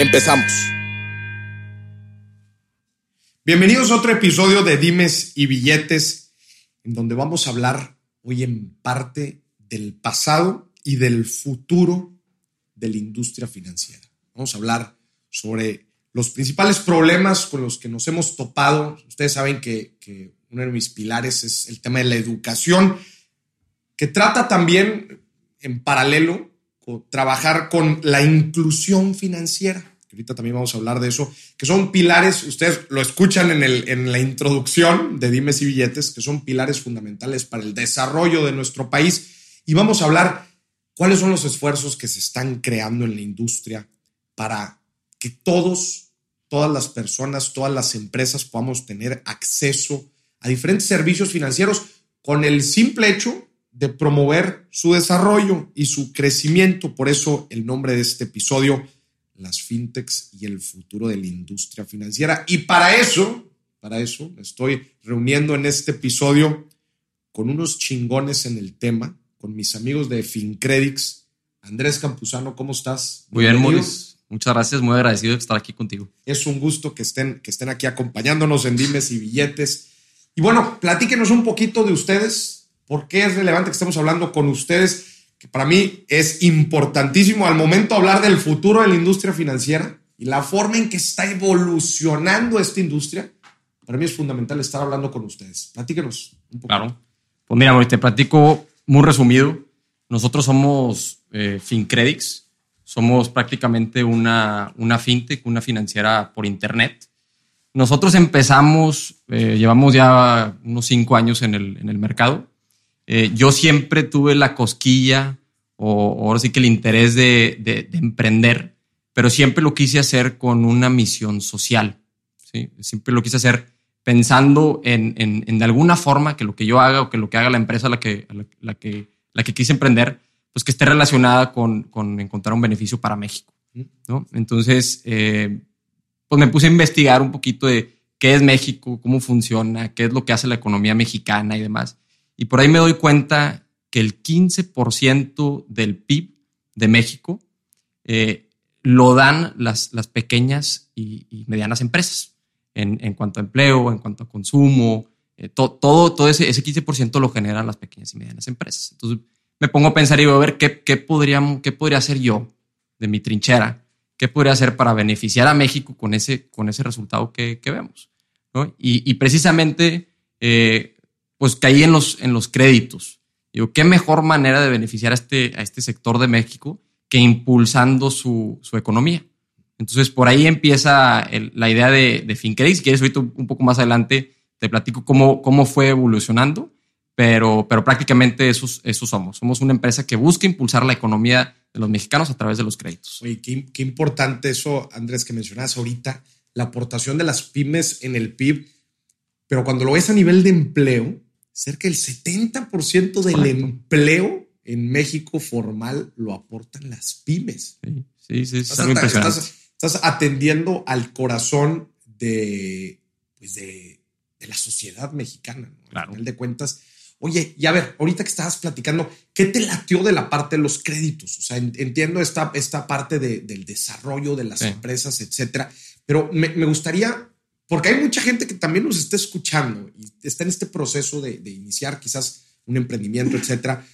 Empezamos. Bienvenidos a otro episodio de Dimes y Billetes, en donde vamos a hablar hoy en parte del pasado y del futuro de la industria financiera. Vamos a hablar sobre los principales problemas con los que nos hemos topado. Ustedes saben que, que uno de mis pilares es el tema de la educación, que trata también en paralelo trabajar con la inclusión financiera que ahorita también vamos a hablar de eso, que son pilares, ustedes lo escuchan en, el, en la introducción de Dimes y Billetes, que son pilares fundamentales para el desarrollo de nuestro país. Y vamos a hablar cuáles son los esfuerzos que se están creando en la industria para que todos, todas las personas, todas las empresas podamos tener acceso a diferentes servicios financieros con el simple hecho de promover su desarrollo y su crecimiento. Por eso el nombre de este episodio las fintechs y el futuro de la industria financiera. Y para eso, para eso, me estoy reuniendo en este episodio con unos chingones en el tema, con mis amigos de FinCredits. Andrés Campuzano, ¿cómo estás? Muy bien, Maurice. Muchas gracias, muy agradecido de estar aquí contigo. Es un gusto que estén, que estén aquí acompañándonos en Dimes y Billetes. Y bueno, platíquenos un poquito de ustedes. ¿Por qué es relevante que estemos hablando con ustedes? Que para mí es importantísimo al momento hablar del futuro de la industria financiera y la forma en que está evolucionando esta industria, para mí es fundamental estar hablando con ustedes. Platíquenos un poco. Claro. Pues mira, te platico muy resumido. Nosotros somos eh, FinCredits, somos prácticamente una, una fintech, una financiera por internet. Nosotros empezamos, eh, llevamos ya unos cinco años en el, en el mercado eh, yo siempre tuve la cosquilla o, ahora sí que el interés de, emprender, pero siempre lo quise hacer con una misión social. ¿sí? Siempre lo quise hacer pensando en, en, de alguna forma que lo que yo haga o que lo que haga la empresa la que, la, que, la que quise emprender, pues que esté relacionada con, con encontrar un beneficio para México. ¿no? Entonces, eh, pues me puse a investigar un poquito de qué es México, cómo funciona, qué es lo que hace la economía mexicana y demás. Y por ahí me doy cuenta que el 15% del PIB de México eh, lo dan las, las pequeñas y, medianas empresas en, en, cuanto a empleo, en cuanto a consumo. Eh, todo, todo ese, ese 15% lo generan las pequeñas y medianas empresas. Entonces me pongo a pensar y voy a ver qué, qué, podría, qué podría hacer yo de mi trinchera, qué podría hacer para beneficiar a México con ese, con ese resultado que, vemos. ¿no? Y, y, precisamente eh, pues caí en los, en los créditos. Digo, qué mejor manera de beneficiar a este, a este sector de México que impulsando su, su economía. Entonces, por ahí empieza la idea de, de FinCredit. Si quieres, ahorita un poco más adelante te platico cómo, cómo fue evolucionando, pero, pero prácticamente esos, esos somos. Somos una empresa que busca impulsar la economía de los mexicanos a través de los créditos. Oye, qué, qué importante eso, Andrés, que mencionas ahorita, la aportación de las pymes en el PIB, pero cuando lo ves a nivel de empleo, cerca del 70% del empleo en México formal lo aportan las pymes. Sí, sí, estás, estás, estás, atendiendo al corazón de, pues de, de la sociedad mexicana. Claro. Al final de cuentas, oye, y a ver, ahorita que estabas platicando, ¿qué te latió de la parte de los créditos? O sea, entiendo esta, esta parte de, del desarrollo de las empresas, etcétera, pero me, me gustaría porque hay mucha gente que también nos está escuchando y está en este proceso de, iniciar quizás un emprendimiento, etcétera.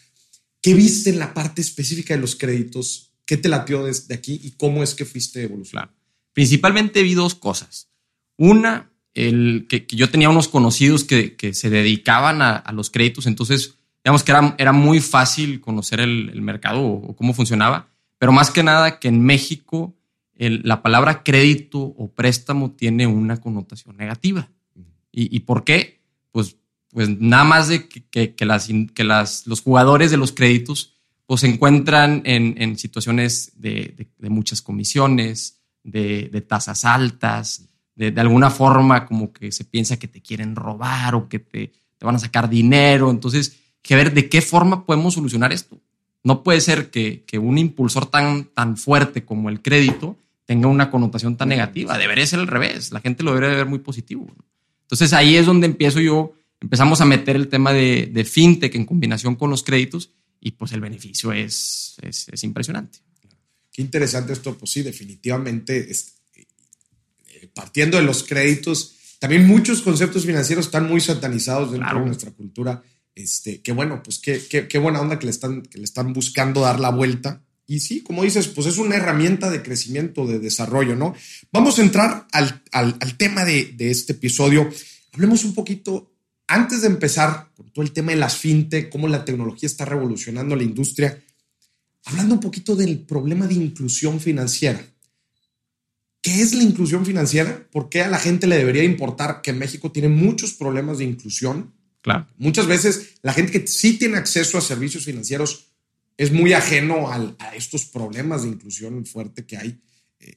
¿Qué viste en la parte específica de los créditos? ¿Qué te latió desde aquí y cómo es que fuiste evolucionando? Principalmente vi dos cosas. Una, el que, yo tenía unos conocidos que, se dedicaban a, los créditos, entonces digamos que era, era muy fácil conocer el, mercado o, cómo funcionaba, pero más que nada que en México la palabra crédito o préstamo tiene una connotación negativa. ¿Y, por qué? Pues, pues nada más de que, las, que las, los jugadores de los créditos pues se encuentran en, situaciones de, muchas comisiones, de, tasas altas, de, alguna forma como que se piensa que te quieren robar o que te, te van a sacar dinero. Entonces, que ver de qué forma podemos solucionar esto. No puede ser que, un impulsor tan, tan fuerte como el crédito tenga una connotación tan negativa. Debería ser al revés. La gente lo debería ver muy positivo. Entonces ahí es donde empiezo yo, empezamos a meter el tema de, de fintech en combinación con los créditos y pues el beneficio es, es, impresionante. Qué interesante esto, pues sí, definitivamente, eh, partiendo de los créditos, también muchos conceptos financieros están muy satanizados dentro de nuestra cultura. Este, que bueno, pues qué, qué, qué, buena onda que le, están, que le están buscando dar la vuelta. Y sí, como dices, pues es una herramienta de crecimiento, de desarrollo, ¿no? Vamos a entrar al, al, al tema de, de, este episodio. Hablemos un poquito antes de empezar con todo el tema de las fintech, cómo la tecnología está revolucionando la industria, hablando un poquito del problema de inclusión financiera. ¿Qué es la inclusión financiera? ¿Por qué a la gente le debería importar que México tiene muchos problemas de inclusión? Claro. Muchas veces la gente que sí tiene acceso a servicios financieros es muy ajeno a estos problemas de inclusión fuerte que hay. Eh,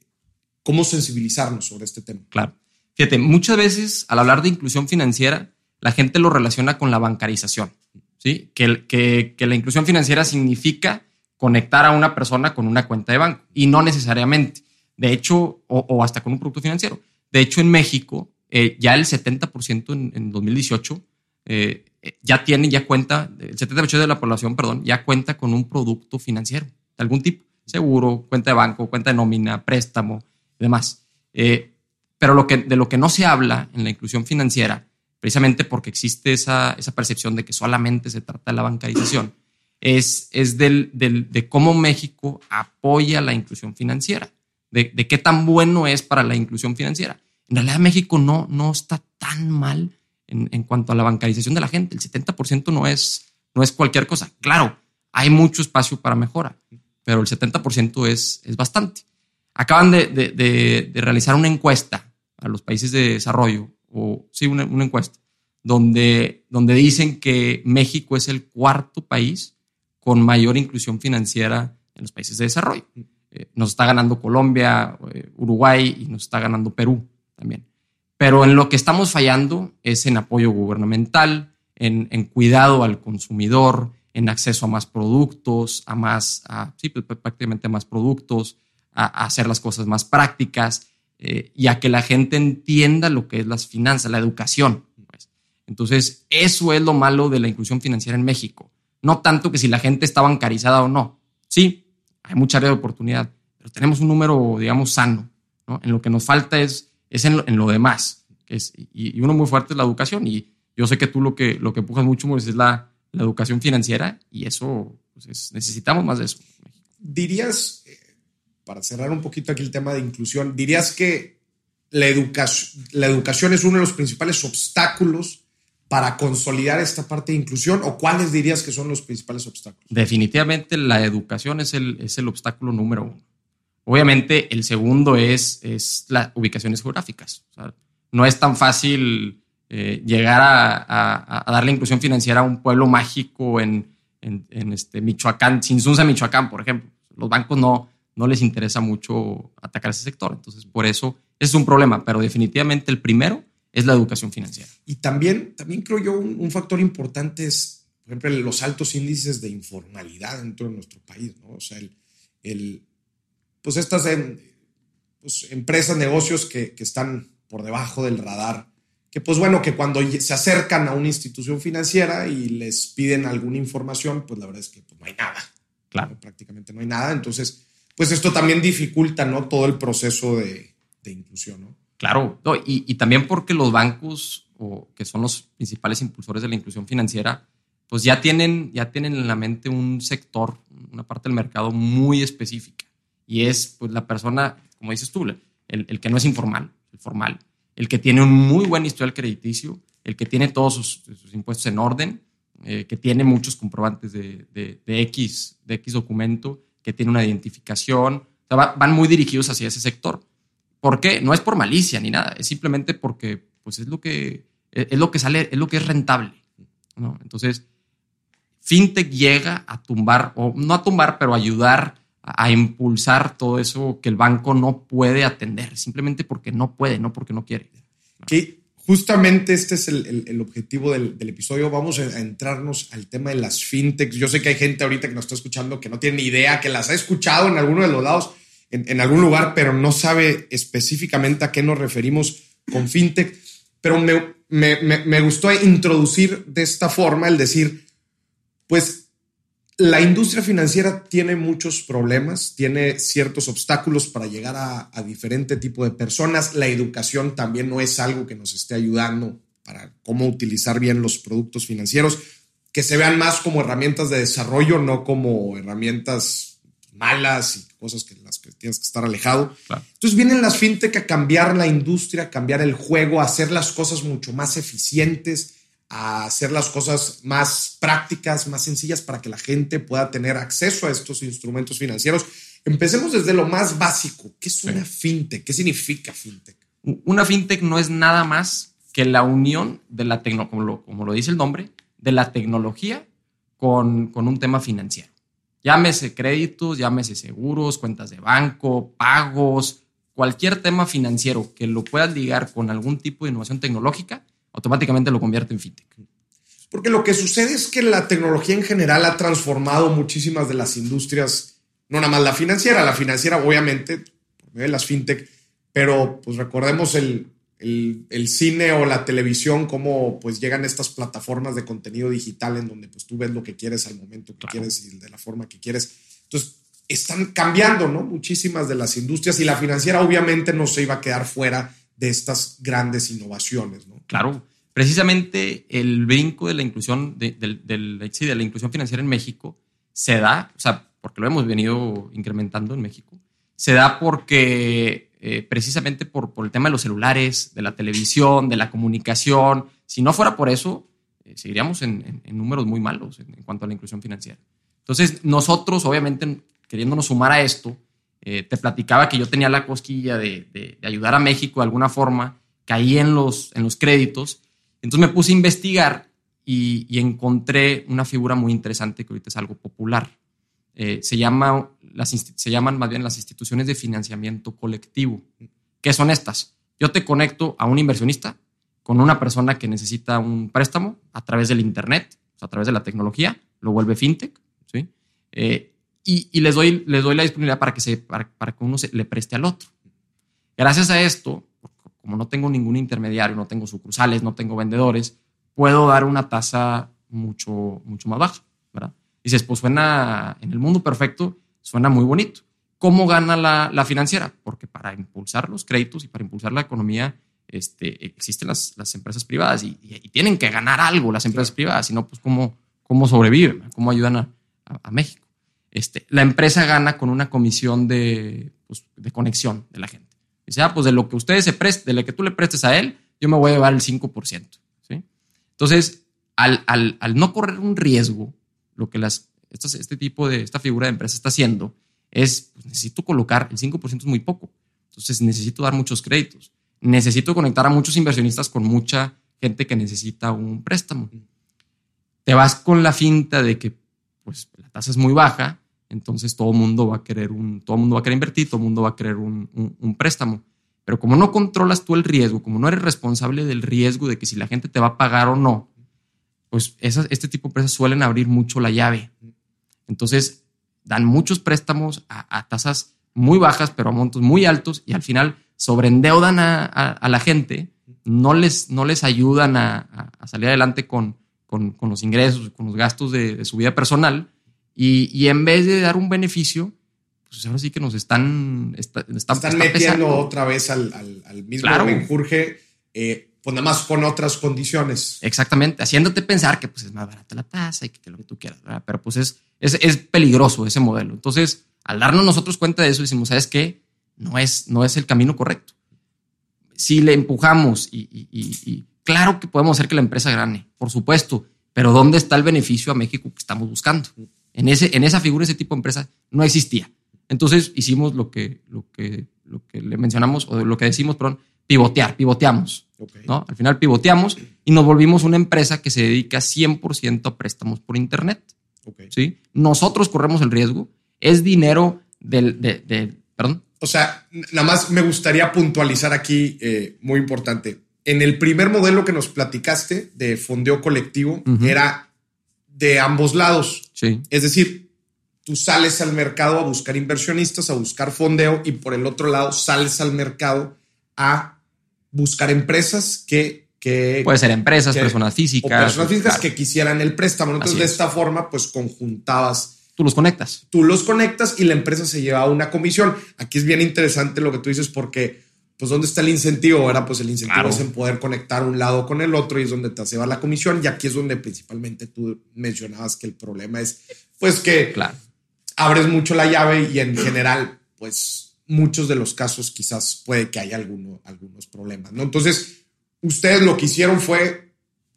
¿Cómo sensibilizarnos sobre este tema? Claro. Fíjate, muchas veces al hablar de inclusión financiera, la gente lo relaciona con la bancarización, ¿sí? Que, que, la inclusión financiera significa conectar a una persona con una cuenta de banco y no necesariamente. De hecho, o, hasta con un producto financiero. De hecho, en México, eh, ya el 70% en, en 2018 eh, ya tiene, ya cuenta, el 70% de la población, perdón, ya cuenta con un producto financiero de algún tipo. Seguro, cuenta de banco, cuenta de nómina, préstamo demás. Eh, pero lo que, de lo que no se habla en la inclusión financiera precisamente porque existe esa, esa percepción de que solamente se trata de la bancarización, es, es del, del, de cómo México apoya la inclusión financiera, de, de, qué tan bueno es para la inclusión financiera. En realidad México no, no está tan mal en, cuanto a la bancarización de la gente. El 70% no es, no es cualquier cosa. Claro, hay mucho espacio para mejora, pero el 70% es, es bastante. Acaban de, de, de realizar una encuesta a los países de desarrollo o sí, una, encuesta, donde, donde dicen que México es el cuarto país con mayor inclusión financiera en los países de desarrollo. Eh, nos está ganando Colombia, eh, Uruguay y nos está ganando Perú también. Pero en lo que estamos fallando es en apoyo gubernamental, en, en cuidado al consumidor, en acceso a más productos, a más, a, sí, pues, prácticamente a más productos, a, a hacer las cosas más prácticas eh, y a que la gente entienda lo que es las finanzas, la educación. Pues. Entonces, eso es lo malo de la inclusión financiera en México. No tanto que si la gente está bancarizada o no. Sí, hay mucha área de oportunidad, pero tenemos un número, digamos, sano. En lo que nos falta es, es en, lo, demás. es, y, uno muy fuerte es la educación. Y yo sé que tú lo que, lo que empujas mucho es la, la educación financiera y eso, pues necesitamos más de eso. Dirías, para cerrar un poquito aquí el tema de inclusión, ¿dirías que la, educación, la educación es uno de los principales obstáculos para consolidar esta parte de inclusión o cuáles dirías que son los principales obstáculos? Definitivamente la educación es el, es el obstáculo número uno. Obviamente el segundo es, es las ubicaciones geográficas. no es tan fácil eh, llegar a, a, darle inclusión financiera a un pueblo mágico en, en, en este Michoacán, Michoacán, por ejemplo. Los bancos no, no les interesa mucho atacar ese sector. Entonces, por eso es un problema, pero definitivamente el primero es la educación financiera. Y también, también creo yo un, factor importante es, por ejemplo, los altos índices de informalidad dentro de nuestro país, ¿no? O sea, el pues estas pues, empresas, negocios que, que, están por debajo del radar, que pues bueno, que cuando se acercan a una institución financiera y les piden alguna información, pues la verdad es que pues, no hay nada. Claro. Prácticamente no hay nada. Entonces, pues esto también dificulta, ¿no? Todo el proceso de, inclusión, ¿no? Claro, y, también porque los bancos, o, que son los principales impulsores de la inclusión financiera, pues ya tienen, ya tienen en la mente un sector, una parte del mercado muy específica. Y es pues la persona, como dices tú, el, que no es informal, el formal, el que tiene un muy buen historial crediticio, el que tiene todos sus, impuestos en orden, eh, que tiene muchos comprobantes de, de, de, X, de X documento que tiene una identificación. van muy dirigidos hacia ese sector. ¿Por qué? No es por malicia ni nada, es simplemente porque pues es lo que es lo que sale, es lo que es rentable. ¿no? Entonces, FinTech llega a tumbar, o no a tumbar, pero ayudar a, impulsar todo eso que el banco no puede atender, simplemente porque no puede, no porque no quiere. Que justamente este es el, objetivo del, episodio. Vamos a, entrarnos al tema de las fintechs. Yo sé que hay gente ahorita que nos está escuchando que no tiene ni idea, que las ha escuchado en alguno de los lados, en, algún lugar, pero no sabe específicamente a qué nos referimos con fintech. Pero me, me gustó introducir de esta forma el decir, pues la industria financiera tiene muchos problemas, tiene ciertos obstáculos para llegar a, diferente tipo de personas. La educación también no es algo que nos esté ayudando para cómo utilizar bien los productos financieros, que se vean más como herramientas de desarrollo, no como herramientas malas y cosas que las que tienes que estar alejado. Entonces vienen las fintech a cambiar la industria, a cambiar el juego, a hacer las cosas mucho más eficientes a hacer las cosas más prácticas, más sencillas para que la gente pueda tener acceso a estos instrumentos financieros. Empecemos desde lo más básico. ¿Qué es una fintech? ¿Qué significa fintech? Una fintech no es nada más que la unión de la tecnología, como como lo dice el nombre, de la tecnología con, con un tema financiero. Llámese créditos, llámese seguros, cuentas de banco, pagos, cualquier tema financiero que lo puedas ligar con algún tipo de innovación tecnológica, automáticamente lo convierte en fintech. Porque lo que sucede es que la tecnología en general ha transformado muchísimas de las industrias, no nada más la financiera, la financiera obviamente, por medio de las fintech, pero pues recordemos el, el, cine o la televisión, cómo pues llegan estas plataformas de contenido digital en donde pues tú ves lo que quieres al momento que quieres y de la forma que quieres. Entonces, están cambiando, ¿no? Muchísimas de las industrias y la financiera obviamente no se iba a quedar fuera de estas grandes innovaciones, ¿no? Claro, precisamente el brinco de la inclusión, de, de la inclusión financiera en México se da, o sea, porque lo hemos venido incrementando en México, se da porque eh, precisamente por, por, el tema de los celulares, de la televisión, de la comunicación, si no fuera por eso, eh, seguiríamos en, números muy malos en, cuanto a la inclusión financiera. Entonces, nosotros, obviamente, queriéndonos sumar a esto, eh, te platicaba que yo tenía la cosquilla de, ayudar a México de alguna forma, caí en los, en los créditos, entonces me puse a investigar y, encontré una figura muy interesante que ahorita es algo popular. Eh, se, llama, las, se llaman más bien las instituciones de financiamiento colectivo. ¿Qué son estas? Yo te conecto a un inversionista con una persona que necesita un préstamo a través del Internet, a través de la tecnología, lo vuelve fintech, ¿sí? Eh, y, les, doy, les doy la disponibilidad para que, se, para, que uno se, le preste al otro. Gracias a esto, como no tengo ningún intermediario, no tengo sucursales, no tengo vendedores, puedo dar una tasa mucho, mucho más baja, ¿verdad? Dices, pues suena, en el mundo perfecto, suena muy bonito. ¿Cómo gana la, financiera? Porque para impulsar los créditos y para impulsar la economía, este, existen las, las empresas privadas y, tienen que ganar algo las empresas privadas, si no, pues cómo, cómo sobreviven, cómo ayudan a México este, la empresa gana con una comisión de, pues, de conexión de la gente. Dice, ah, pues de lo que ustedes se presten, de lo que tú le prestes a él, yo me voy a llevar el 5%. ¿sí? Entonces, al, al, no correr un riesgo, lo que este tipo de, esta figura de empresa está haciendo es, pues, necesito colocar, el 5% es muy poco. Entonces, necesito dar muchos créditos. Necesito conectar a muchos inversionistas con mucha gente que necesita un préstamo. Te vas con la finta de que pues la tasa es muy baja, entonces todo mundo va a querer un, todo mundo va a querer invertir, todo mundo va a querer un, préstamo. Pero como no controlas tú el riesgo, como no eres responsable del riesgo de que si la gente te va a pagar o no, pues este tipo de empresas suelen abrir mucho la llave. Entonces dan muchos préstamos a, tasas muy bajas, pero a montos muy altos y al final sobreendeudan a, a, la gente, no les, no les ayudan a, salir adelante con, con, los ingresos, con los gastos de, su vida personal, y, en vez de dar un beneficio, pues ahora sí que nos están... están, metiendo otra vez al, mismo claro. eh, pues nada más con otras condiciones. Exactamente, haciéndote pensar que pues es más barata la tasa y que, lo que tú quieras, pero pues es, es, peligroso ese modelo. Entonces, al darnos nosotros cuenta de eso, decimos, ¿sabes qué? No es, no es el camino correcto. Si le empujamos y Claro que podemos hacer que la empresa gane, por supuesto, pero ¿dónde está el beneficio a México que estamos buscando? En, ese, en esa figura, ese tipo de empresa no existía. Entonces hicimos lo que, lo que, lo que le mencionamos, o lo que decimos, perdón, pivotear, pivoteamos. ¿no? Al final pivoteamos y nos volvimos una empresa que se dedica 100% a préstamos por Internet. ¿sí? Nosotros corremos el riesgo. Es dinero del, de, perdón. O sea, nada más me gustaría puntualizar aquí, eh, muy importante. En el primer modelo que nos platicaste de fondeo colectivo, era de ambos lados. Sí. Es decir, tú sales al mercado a buscar inversionistas, a buscar fondeo y por el otro lado sales al mercado a buscar empresas que... que Puede ser empresas, personas físicas. O personas físicas que quisieran el préstamo. Entonces, de esta forma, pues conjuntabas Tú los conectas. Tú los conectas y la empresa se lleva una comisión. Aquí es bien interesante lo que tú dices porque, pues, ¿dónde está el incentivo? Ahora, pues el incentivo es en poder conectar un lado con el otro y es donde te lleva la comisión. Y aquí es donde principalmente tú mencionabas que el problema es, pues, que abres mucho la llave y en general, pues, muchos de los casos quizás puede que haya alguno, algunos problemas, ¿no? Entonces, ustedes lo que hicieron fue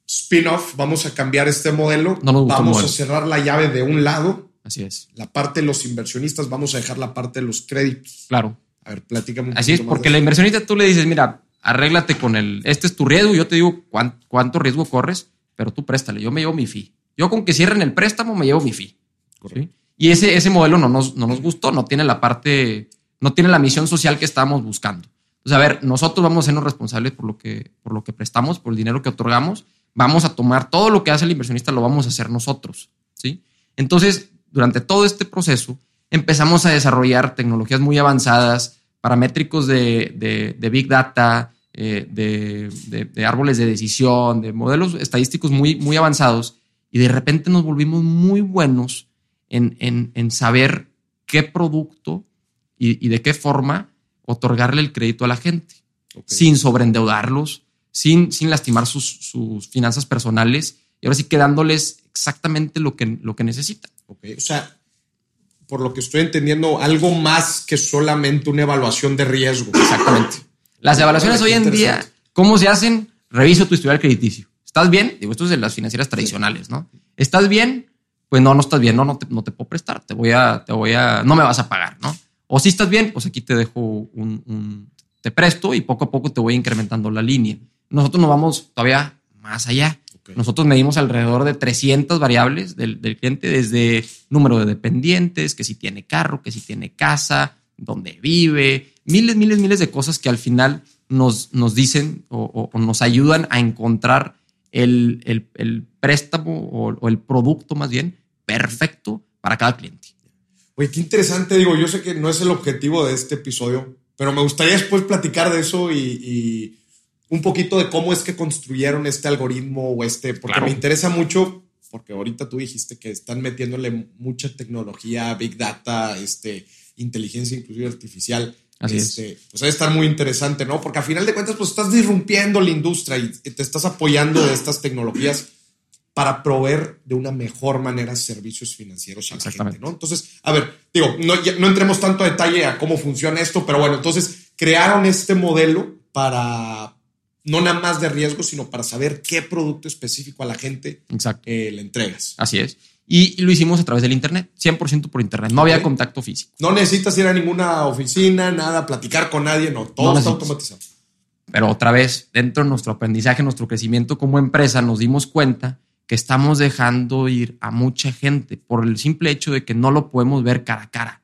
spin-off, vamos a cambiar este modelo, vamos a cerrar la llave de un lado Así es. La parte de los inversionistas, vamos a dejar la parte de los créditos. Claro. A ver, platícame un Así es, porque la inversionista tú le dices, mira, arréglate con el, este es tu riesgo, yo te digo cuánto, riesgo corres, pero tú préstale, yo me llevo mi fee. Yo con que cierren el préstamo me llevo mi fee. Y ese, ese modelo no nos, no nos gustó, no tiene la parte, no tiene la misión social que estábamos buscando. Entonces, a ver, nosotros vamos a sernos responsables por lo que, por lo que prestamos, por el dinero que otorgamos. Vamos a tomar todo lo que hace el inversionista, lo vamos a hacer nosotros. ¿sí? Entonces, durante todo este proceso empezamos a desarrollar tecnologías muy avanzadas, paramétricos de, de, Big Data, eh, de, árboles de decisión, de modelos estadísticos muy, muy avanzados, y de repente nos volvimos muy buenos en, en, saber qué producto y, de qué forma otorgarle el crédito a la gente, sin sobreendeudarlos, sin, sin lastimar sus, sus finanzas personales, y ahora sí quedándoles exactamente lo que, lo que necesitan. O sea, por lo que estoy entendiendo, algo más que solamente una evaluación de riesgo. Exactamente. Las evaluaciones hoy en día, ¿cómo se hacen? Reviso tu historial crediticio. ¿Estás bien? Digo, esto es de las financieras tradicionales, ¿no? ¿Estás bien? Pues no, no estás bien, no, no te, no te puedo prestar, te voy a, te voy a, no me vas a pagar, ¿no? O si estás bien, pues aquí te dejo un, un, te presto y poco a poco te voy incrementando la línea. Nosotros nos vamos todavía más allá. Nosotros medimos alrededor de 300 variables del, cliente, desde número de dependientes, que si tiene carro, que si tiene casa, dónde vive, miles, miles, miles de cosas que al final nos, nos dicen o, nos ayudan a encontrar el, préstamo o, el producto más bien perfecto para cada cliente. Oye, qué interesante, digo, yo sé que no es el objetivo de este episodio, pero me gustaría después platicar de eso y un poquito de cómo es que construyeron este algoritmo o este, porque me interesa mucho, porque ahorita tú dijiste que están metiéndole mucha tecnología, big data, este, inteligencia inclusive artificial. Así este, es. Pues debe estar muy interesante, ¿no? Porque a final de cuentas, pues estás disrumpiendo la industria y te estás apoyando de estas tecnologías para proveer de una mejor manera servicios financieros a la gente, ¿no? Entonces, a ver, digo, no, no entremos tanto a detalle a cómo funciona esto, pero bueno, entonces crearon este modelo para, no nada más de riesgo, sino para saber qué producto específico a la gente eh, le entregas. Así es. Y, lo hicimos a través del Internet, 100% por Internet. No había contacto físico. No necesitas ir a ninguna oficina, nada, platicar con nadie, no, todo está automatizado. Pero otra vez, dentro de nuestro aprendizaje, nuestro crecimiento como empresa, nos dimos cuenta que estamos dejando ir a mucha gente por el simple hecho de que no lo podemos ver cara a cara.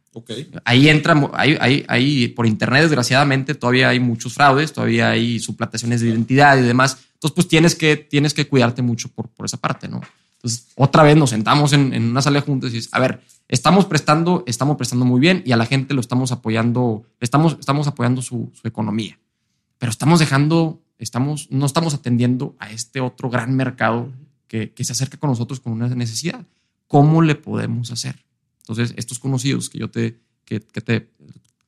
Ahí entra, ahí, ahí, por internet, desgraciadamente, todavía hay muchos fraudes, todavía hay suplantaciones de identidad y demás. Entonces, pues tienes que, tienes que cuidarte mucho por, por esa parte, ¿no? Entonces, otra vez nos sentamos en, en una sala juntos y dices, a ver, estamos prestando, estamos prestando muy bien y a la gente lo estamos apoyando, estamos, estamos apoyando su, su economía, pero estamos dejando, estamos, no estamos atendiendo a este otro gran mercado que, que se acerca con nosotros con una necesidad. ¿Cómo le podemos hacer? Entonces, estos conocidos que yo te, que, te,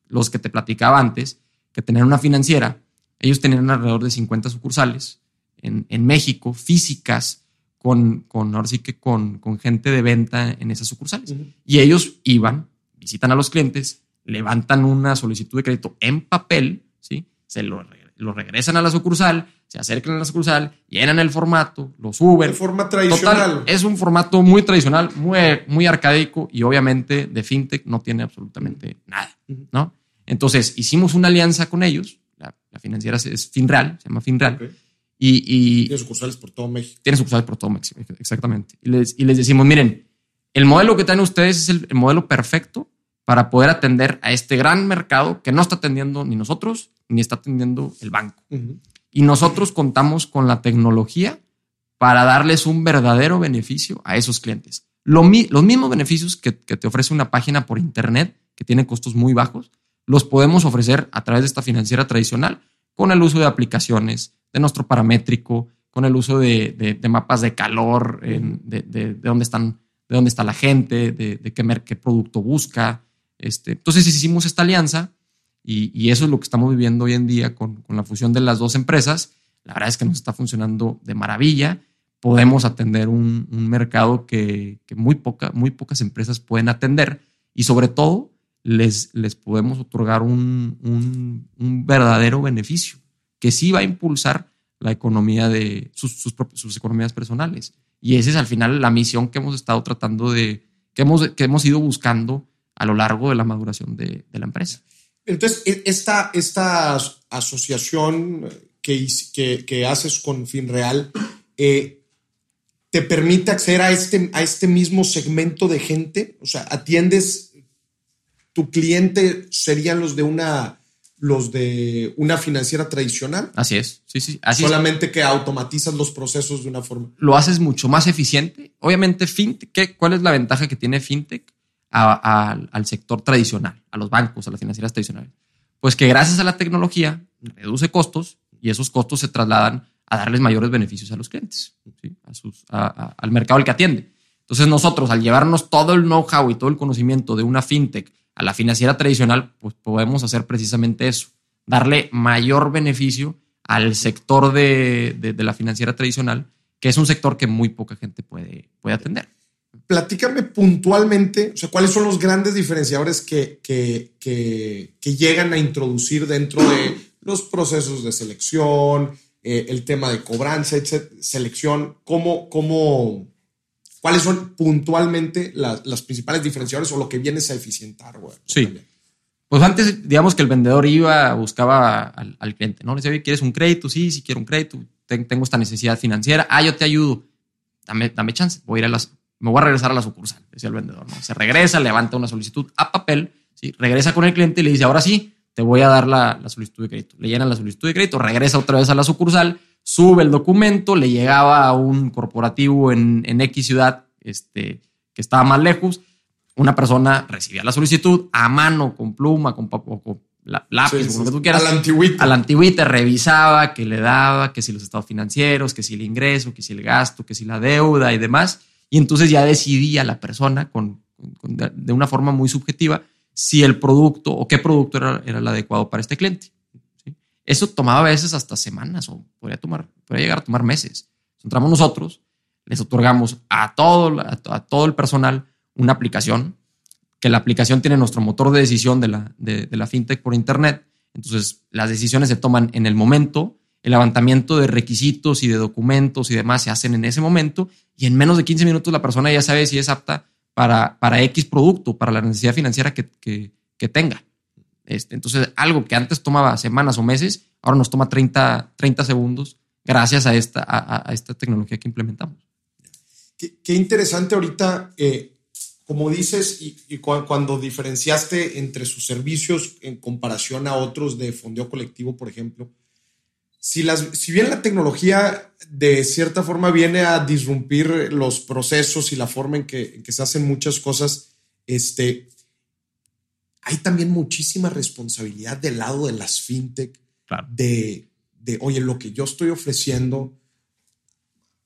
los que te platicaba antes, que tenían una financiera, ellos tenían alrededor de 50 sucursales en, en México, físicas, con, con, ahora sí que con, con gente de venta en esas sucursales. Y ellos iban, visitan a los clientes, levantan una solicitud de crédito en papel, ¿sí? Se lo, lo regresan a la sucursal, se acercan a la sucursal, llenan el formato, lo suben. El formato tradicional. es un formato muy tradicional, muy, muy arcaico y obviamente de fintech no tiene absolutamente nada, ¿no? Entonces hicimos una alianza con ellos, la, financiera es Finreal, se llama Finreal. Y, tiene sucursales por todo México. Tiene sucursales por todo México, exactamente. Y les, y les decimos, miren, el modelo que tienen ustedes es el, modelo perfecto para poder atender a este gran mercado que no está atendiendo ni nosotros ni está atendiendo el banco. Y nosotros contamos con la tecnología para darles un verdadero beneficio a esos clientes. los mismos beneficios que, que te ofrece una página por Internet que tiene costos muy bajos, los podemos ofrecer a través de esta financiera tradicional con el uso de aplicaciones, de nuestro paramétrico, con el uso de, mapas de calor, de, dónde están, de dónde está la gente, de, qué, qué, producto busca. Este, entonces hicimos esta alianza y, eso es lo que estamos viviendo hoy en día con, la fusión de las dos empresas. La verdad es que nos está funcionando de maravilla. Podemos atender un, mercado que, muy, poca, muy pocas empresas pueden atender y sobre todo les, les podemos otorgar un, un verdadero beneficio que sí va a impulsar la economía de sus, sus, economías personales. Y esa es al final la misión que hemos estado tratando de, que hemos, que hemos ido buscando a lo largo de la maduración de, la empresa. Entonces, e, esta, esta asociación que, que, que haces con FinReal eh, te permite acceder a este, a este mismo segmento de gente, o sea, atiendes, tu cliente serían los de una los de una financiera tradicional. Así es, sí, sí. Así Solamente que automatizas los procesos de una forma. Lo haces mucho más eficiente. Obviamente, fintech, ¿cuál es la ventaja que tiene fintech al sector tradicional, a los bancos, a las financieras tradicionales? Pues que gracias a la tecnología reduce costos y esos costos se trasladan a darles mayores beneficios a los clientes, al mercado al que atiende. Entonces nosotros, al llevarnos todo el know-how y todo el conocimiento de una fintech a la financiera tradicional, pues podemos hacer precisamente eso, darle mayor beneficio al sector de, la financiera tradicional, que es un sector que muy poca gente puede, puede atender. Platícame puntualmente, o sea, cuáles son los grandes diferenciadores que, que, que, llegan a introducir dentro de los procesos de selección, eh, el tema de cobranza, selección, cómo, cómo, ¿Cuáles son puntualmente las, principales diferenciadores o lo que vienes a eficientar, güey? Sí. Pues antes, digamos que el vendedor iba, buscaba al, cliente, ¿no? Le decía, ¿quieres un crédito? Sí, sí quiero un crédito. Tengo esta necesidad financiera. Ah, yo te ayudo. Dame, dame chance. Voy a ir a las, me voy a regresar a la sucursal, decía el vendedor, ¿no? Se regresa, levanta una solicitud a papel, ¿sí? Regresa con el cliente y le dice, ahora sí, te voy a dar la, la solicitud de crédito. Le llenan la solicitud de crédito, regresa otra vez a la sucursal, sube el documento, le llegaba a un corporativo en, en X ciudad este, que estaba más lejos. Una persona recibía la solicitud a mano, con pluma, con, con lápiz, con lo que tú quieras. A la antigüita. A la antigüita revisaba, que le daba, que si los estados financieros, que si el ingreso, que si el gasto, que si la deuda y demás. Y entonces ya decidía la persona con, de una forma muy subjetiva si el producto o qué producto era, el adecuado para este cliente. Eso tomaba a veces hasta semanas o podría, tomar, podría llegar a tomar meses. Entramos nosotros, les otorgamos a todo, a, todo el personal una aplicación, que la aplicación tiene nuestro motor de decisión de la, de, la fintech por Internet. Entonces, las decisiones se toman en el momento, el levantamiento de requisitos y de documentos y demás se hacen en ese momento y en menos de 15 minutos la persona ya sabe si es apta para, para X producto, para la necesidad financiera que, que tenga. Este, entonces, algo que antes tomaba semanas o meses, ahora nos toma 30, 30 segundos gracias a esta, a, esta tecnología que implementamos. Qué, interesante ahorita, eh, como dices, y, cuando diferenciaste entre sus servicios en comparación a otros de fondeo colectivo, por ejemplo, si, las, si bien la tecnología de cierta forma viene a disrumpir los procesos y la forma en que, en que se hacen muchas cosas, este, hay también muchísima responsabilidad del lado de las fintech, de, de, oye, lo que yo estoy ofreciendo,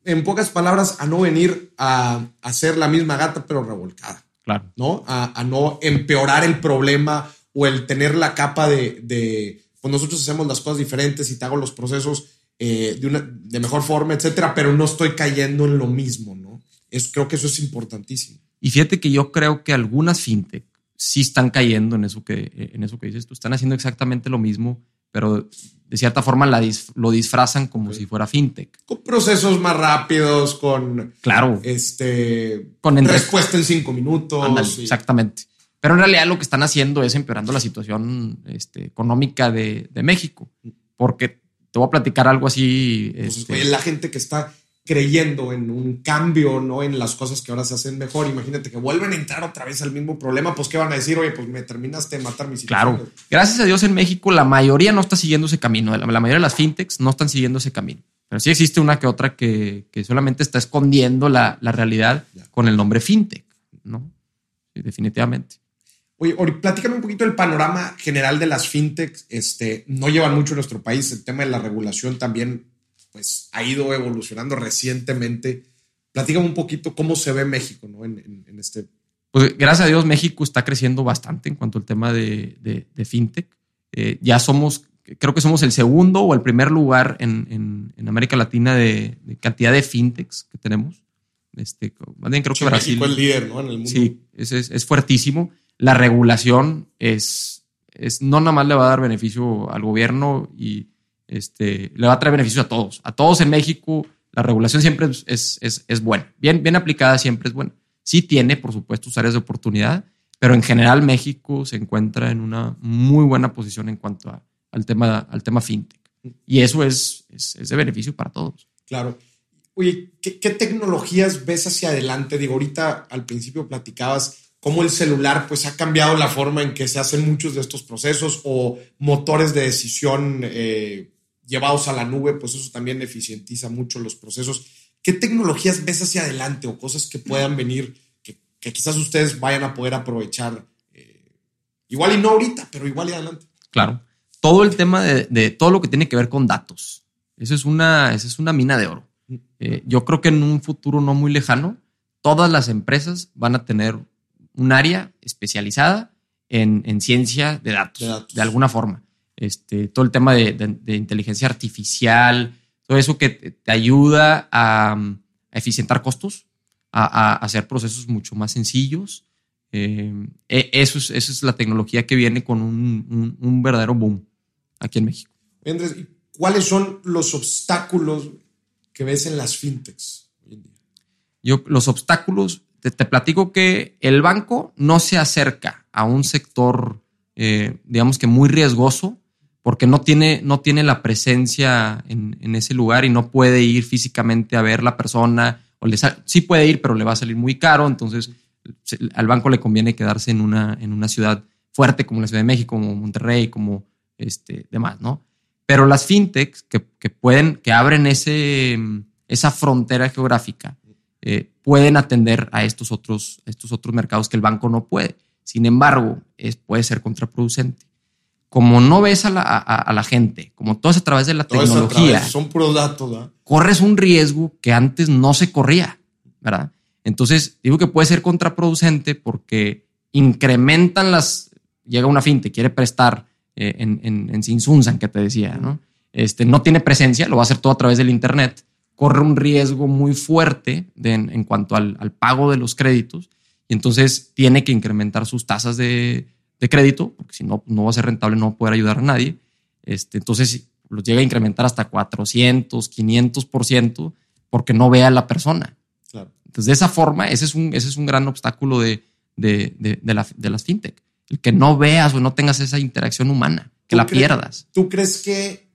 en pocas palabras, a no venir a, hacer la misma gata, pero revolcada. Claro. ¿No? A, no empeorar el problema o el tener la capa de, de, pues nosotros hacemos las cosas diferentes y te hago los procesos eh, de, una, de mejor forma, etcétera, pero no estoy cayendo en lo mismo, ¿no? Es, creo que eso es importantísimo. Y fíjate que yo creo que algunas fintech sí están cayendo en eso que, en eso que dices tú. Están haciendo exactamente lo mismo, pero de cierta forma la lo disfrazan como si fuera fintech. Con procesos más rápidos, con. Claro. Este. Con respuesta en cinco minutos. Exactamente. Pero en realidad lo que están haciendo es empeorando la situación este, económica de, México. Porque te voy a platicar algo así. Pues, este, la gente que está creyendo en un cambio, no en las cosas que ahora se hacen mejor. Imagínate que vuelven a entrar otra vez al mismo problema, pues ¿qué van a decir? Oye, pues me terminaste de matar mis Claro. Gracias a Dios en México la mayoría no está siguiendo ese camino. La, mayoría de las fintechs no están siguiendo ese camino. Pero sí existe una que otra que, solamente está escondiendo la, realidad con el nombre fintech, ¿no? definitivamente. Oye, platícame un poquito el panorama general de las fintechs. Este, no llevan mucho en nuestro país. El tema de la regulación también pues, ha ido evolucionando recientemente. Platícame un poquito cómo se ve México ¿no? en, este. Pues gracias a Dios México está creciendo bastante en cuanto al tema de, fintech. Eh, ya somos, creo que somos el segundo o el primer lugar en, América Latina de, cantidad de fintechs que tenemos. Este, creo que Brasil. México es líder, ¿no? En el mundo. Sí, es, es fuertísimo la regulación es, es, no nada más le va a dar beneficio al gobierno y este, le va a traer beneficio a todos. A todos en México, la regulación siempre es, es, es buena. Bien, bien aplicada siempre es buena. Sí tiene, por supuesto, sus áreas de oportunidad, pero en general México se encuentra en una muy buena posición en cuanto al, tema, al tema fintech. Y eso es, es, de beneficio para todos. Claro. Oye, ¿qué, ¿qué, tecnologías ves hacia adelante? Digo, ahorita al principio platicabas cómo el celular pues ha cambiado la forma en que se hacen muchos de estos procesos o motores de decisión eh, llevados a la nube, pues eso también eficientiza mucho los procesos. ¿Qué tecnologías ves hacia adelante o cosas que puedan venir que, quizás ustedes vayan a poder aprovechar? Eh, igual y no ahorita, pero igual y adelante. Claro. Todo el tema de, todo lo que tiene que ver con datos. Eso es una, es una mina de oro. Eh, yo creo que en un futuro no muy lejano, todas las empresas van a tener un área especializada en, ciencia de datos, de alguna forma. Este, todo el tema de, inteligencia artificial, todo eso que te, ayuda a, eficientar costos, a, hacer procesos mucho más sencillos. Eh, e, eso, es, es la tecnología que viene con un, verdadero boom aquí en México. Andrés, ¿cuáles son los obstáculos que ves en las fintechs hoy en día? Yo, los obstáculos, te, platico que el banco no se acerca a un sector, eh, digamos que muy riesgoso, porque no tiene, no tiene la presencia en, ese lugar y no puede ir físicamente a ver la persona. O le sí puede ir, pero le va a salir muy caro. Entonces, al banco le conviene quedarse en una, en una ciudad fuerte como la Ciudad de México, como Monterrey, como este, demás, ¿no? Pero las fintechs que, pueden, que abren ese, esa frontera geográfica, eh, pueden atender a estos otros, estos otros mercados que el banco no puede. Sin embargo, es, puede ser contraproducente. Como no ves a la, gente, como todo es a través de la tecnología, son puros datos, corres un riesgo que antes no se corría, ¿verdad? Entonces, digo que puede ser contraproducente porque incrementan las. Llega una finte, quiere prestar eh, en, en, en Sinsunzan, que te decía, ¿no? Este, no tiene presencia, lo va a hacer todo a través del Internet corre un riesgo muy fuerte en, cuanto al, pago de los créditos y entonces tiene que incrementar sus tasas de, crédito, porque si no, no va a ser rentable, no va a poder ayudar a nadie. Este, entonces los llega a incrementar hasta 400, 500%, porque no vea a la persona. Entonces, de esa forma, ese es un, ese es un gran obstáculo de, de, de, las fintech. El que no veas o no tengas esa interacción humana, que la pierdas. ¿Tú crees que,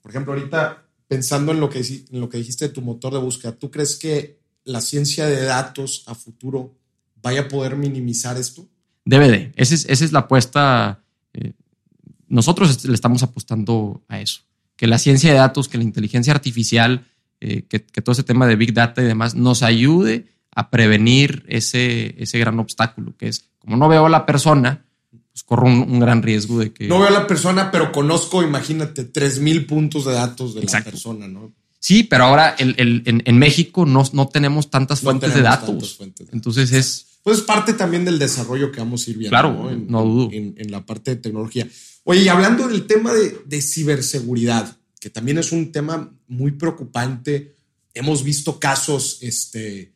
por ejemplo, ahorita pensando en lo, que, en lo que dijiste de tu motor de búsqueda, ¿tú crees que la ciencia de datos a futuro vaya a poder minimizar esto? Debe de. Esa es, esa es la apuesta. Eh, nosotros le estamos apostando a eso. Que la ciencia de datos, que la inteligencia artificial, eh, que, todo ese tema de Big Data y demás nos ayude a prevenir ese, ese gran obstáculo, que es, como no veo a la persona, pues, corro un, gran riesgo de que... No veo a la persona, pero conozco, imagínate, 3.000 puntos de datos de la persona, ¿no? Sí, pero ahora en, México no, no, tenemos tantas fuentes de datos. Entonces es... Pues es parte también del desarrollo que vamos a ir viendo. Claro, no, dudo. En, la parte de tecnología. Oye, y hablando del tema de, de ciberseguridad, que también es un tema muy preocupante, hemos visto casos este,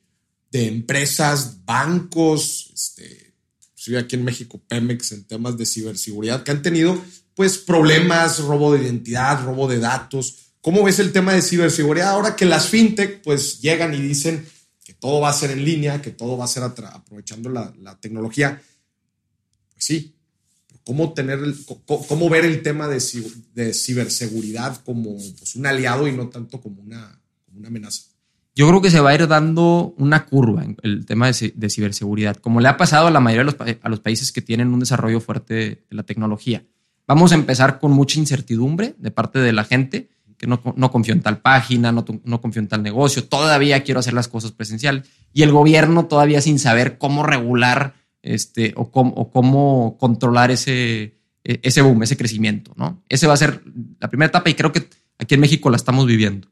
de empresas, bancos, este, aquí en México, Pemex, en temas de ciberseguridad, que han tenido pues problemas, robo de identidad, robo de datos. ¿Cómo ves el tema de ciberseguridad ahora que las fintech pues llegan y dicen que todo va a ser en línea, que todo va a ser aprovechando la, tecnología? Pues sí, ¿cómo, tener cómo ver el tema de, ciberseguridad como pues, un aliado y no tanto como una amenaza? Yo creo que se va a ir dando una curva en el tema de, ciberseguridad, como le ha pasado a la mayoría de los, países que tienen un desarrollo fuerte de, la tecnología. Vamos a empezar con mucha incertidumbre de parte de la gente, que no, no confío en tal página, no, no confío en tal negocio, todavía quiero hacer las cosas presencial. Y el gobierno todavía sin saber cómo regular este, o, cómo, cómo controlar ese, e, ese boom, ese crecimiento. ¿no? Ese va a ser la primera etapa y creo que aquí en México la estamos viviendo.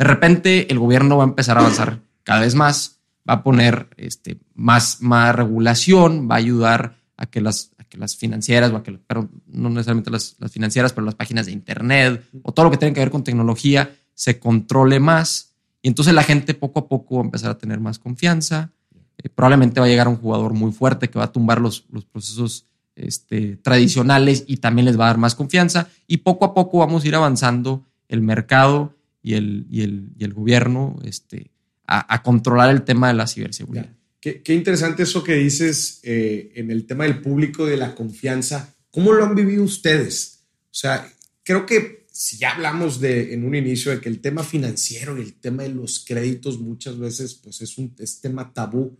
De repente el gobierno va a empezar a avanzar cada vez más, va a poner este, más, más regulación, va a ayudar a que las, que las financieras, o que, pero no necesariamente las, financieras, pero las páginas de Internet o todo lo que tenga que ver con tecnología se controle más. Y entonces la gente poco a poco va a empezar a tener más confianza. Eh, probablemente va a llegar un jugador muy fuerte que va a tumbar los, los procesos este, tradicionales y también les va a dar más confianza. Y poco a poco vamos a ir avanzando el mercado y el, y el, y el gobierno este, a, controlar el tema de la ciberseguridad. Qué, qué, interesante eso que dices eh, en el tema del público de la confianza. ¿Cómo lo han vivido ustedes? O sea, creo que si ya hablamos de, en un inicio de que el tema financiero y el tema de los créditos muchas veces pues es un es tema tabú.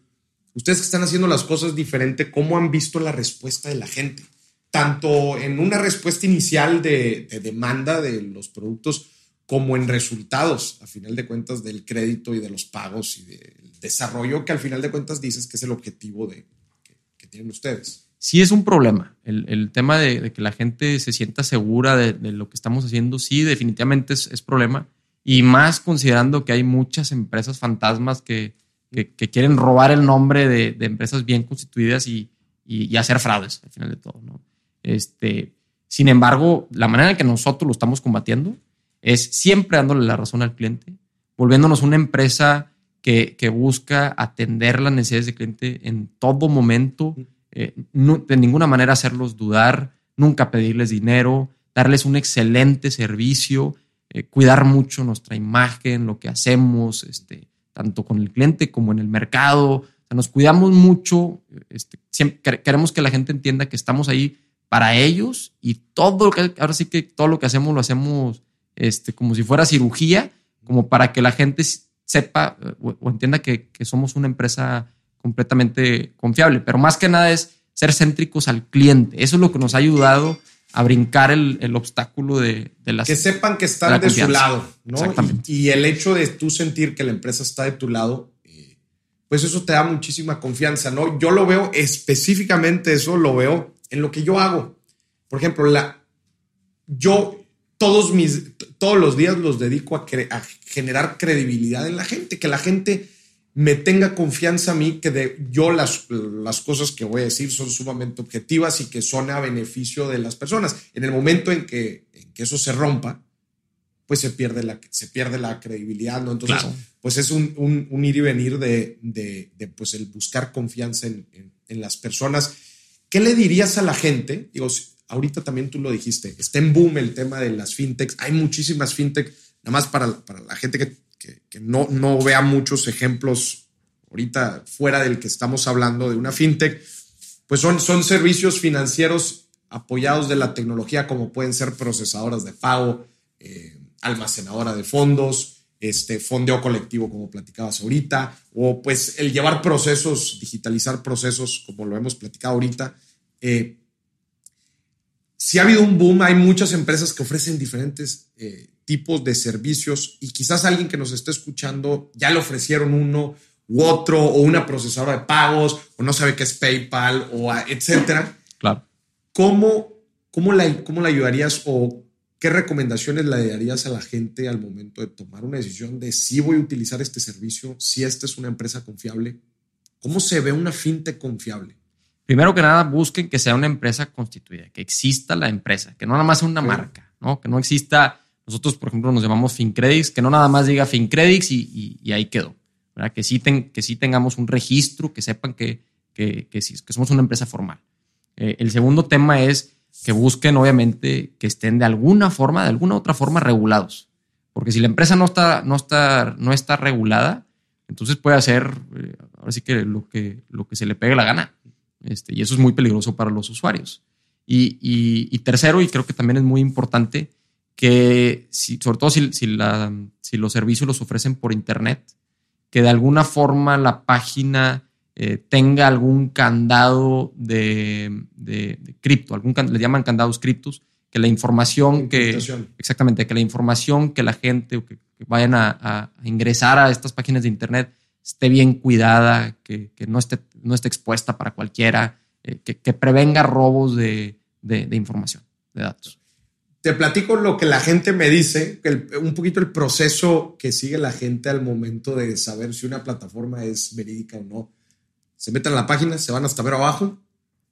Ustedes que están haciendo las cosas diferente, ¿cómo han visto la respuesta de la gente? Tanto en una respuesta inicial de demanda de los productos, como en resultados, a final de cuentas, del crédito y de los pagos y del desarrollo que al final de cuentas dices que es el objetivo de, que, tienen ustedes. Sí es un problema. El, tema de, que la gente se sienta segura de, lo que estamos haciendo, sí, definitivamente es, problema. Y más considerando que hay muchas empresas fantasmas que, quieren robar el nombre de, empresas bien constituidas y, y, hacer fraudes al final de todo. ¿no? Este, sin embargo, la manera en que nosotros lo estamos combatiendo es siempre dándole la razón al cliente, volviéndonos una empresa que, busca atender las necesidades del cliente en todo momento, eh, de ninguna manera hacerlos dudar, nunca pedirles dinero, darles un excelente servicio, eh, cuidar mucho nuestra imagen, lo que hacemos, este, tanto con el cliente como en el mercado. nos cuidamos mucho, este, queremos que la gente entienda que estamos ahí para ellos y todo lo que, ahora sí que todo lo que hacemos lo hacemos este, como si fuera cirugía, como para que la gente sepa eh, o, entienda que, somos una empresa completamente confiable. Pero más que nada es ser céntricos al cliente. Eso es lo que nos ha ayudado a brincar el, obstáculo de, de, las. Que sepan que están de, su lado, ¿no? Exactamente. Y, el hecho de tú sentir que la empresa está de tu lado, eh, pues eso te da muchísima confianza, ¿no? Yo lo veo específicamente, eso lo veo en lo que yo hago. Por ejemplo, la, yo todos, mis, todos los días los dedico a, generar credibilidad en la gente, que la gente me tenga confianza a mí, que de, yo las, las cosas que voy a decir son sumamente objetivas y que son a beneficio de las personas. En el momento en que, eso se rompa, pues se pierde la, se pierde la credibilidad, ¿no? Entonces, pues es un, un, ir y venir de, de, pues el buscar confianza en, en, las personas. ¿Qué le dirías a la gente? Digo, ahorita también tú lo dijiste, está en boom el tema de las fintechs. Hay muchísimas fintech, nada más para, para la gente que, que, no, no vea muchos ejemplos ahorita fuera del que estamos hablando de una fintech, pues son, son servicios financieros apoyados de la tecnología como pueden ser procesadoras de pago, eh, almacenadora de fondos, este fondeo colectivo como platicabas ahorita, o pues el llevar procesos, digitalizar procesos como lo hemos platicado ahorita. Eh, si ha habido un boom, hay muchas empresas que ofrecen diferentes eh, tipos de servicios y quizás alguien que nos esté escuchando ya le ofrecieron uno u otro o una procesadora de pagos o no sabe qué es PayPal o etcétera. Claro. ¿Cómo, cómo, la, ¿Cómo la ayudarías o qué recomendaciones le darías a la gente al momento de tomar una decisión de si voy a utilizar este servicio, si esta es una empresa confiable? ¿Cómo se ve una fintech confiable? Primero que nada, busquen que sea una empresa constituida, que exista la empresa, que no nada más sea una marca, ¿no? Que no exista, nosotros, por ejemplo, nos llamamos FinCredits, que no nada más diga FinCredits y, y, ahí quedó. ¿verdad? Que, sí que sí tengamos un registro, que sepan que, que, que, que somos una empresa formal. Eh, el segundo tema es que busquen, obviamente, que estén de alguna forma, de alguna otra forma, regulados. Porque si la empresa no está, no está, no está regulada, entonces puede hacer, eh, ahora sí que lo, que lo que se le pegue la gana. Este, y eso es muy peligroso para los usuarios. Y, tercero, y creo que también es muy importante, que si, sobre todo si, si, la, si, los servicios los ofrecen por Internet, que de alguna forma la página eh, tenga algún candado de, de, cripto, algún, le llaman candados criptos, que la información que exactamente que la información que la gente o que, vayan a, ingresar a estas páginas de internet esté bien cuidada, que, no, esté, no esté expuesta para cualquiera, eh, que, prevenga robos de, información, de datos. Te platico lo que la gente me dice, un poquito el proceso que sigue la gente al momento de saber si una plataforma es verídica o no. Se meten a la página, se van hasta ver abajo,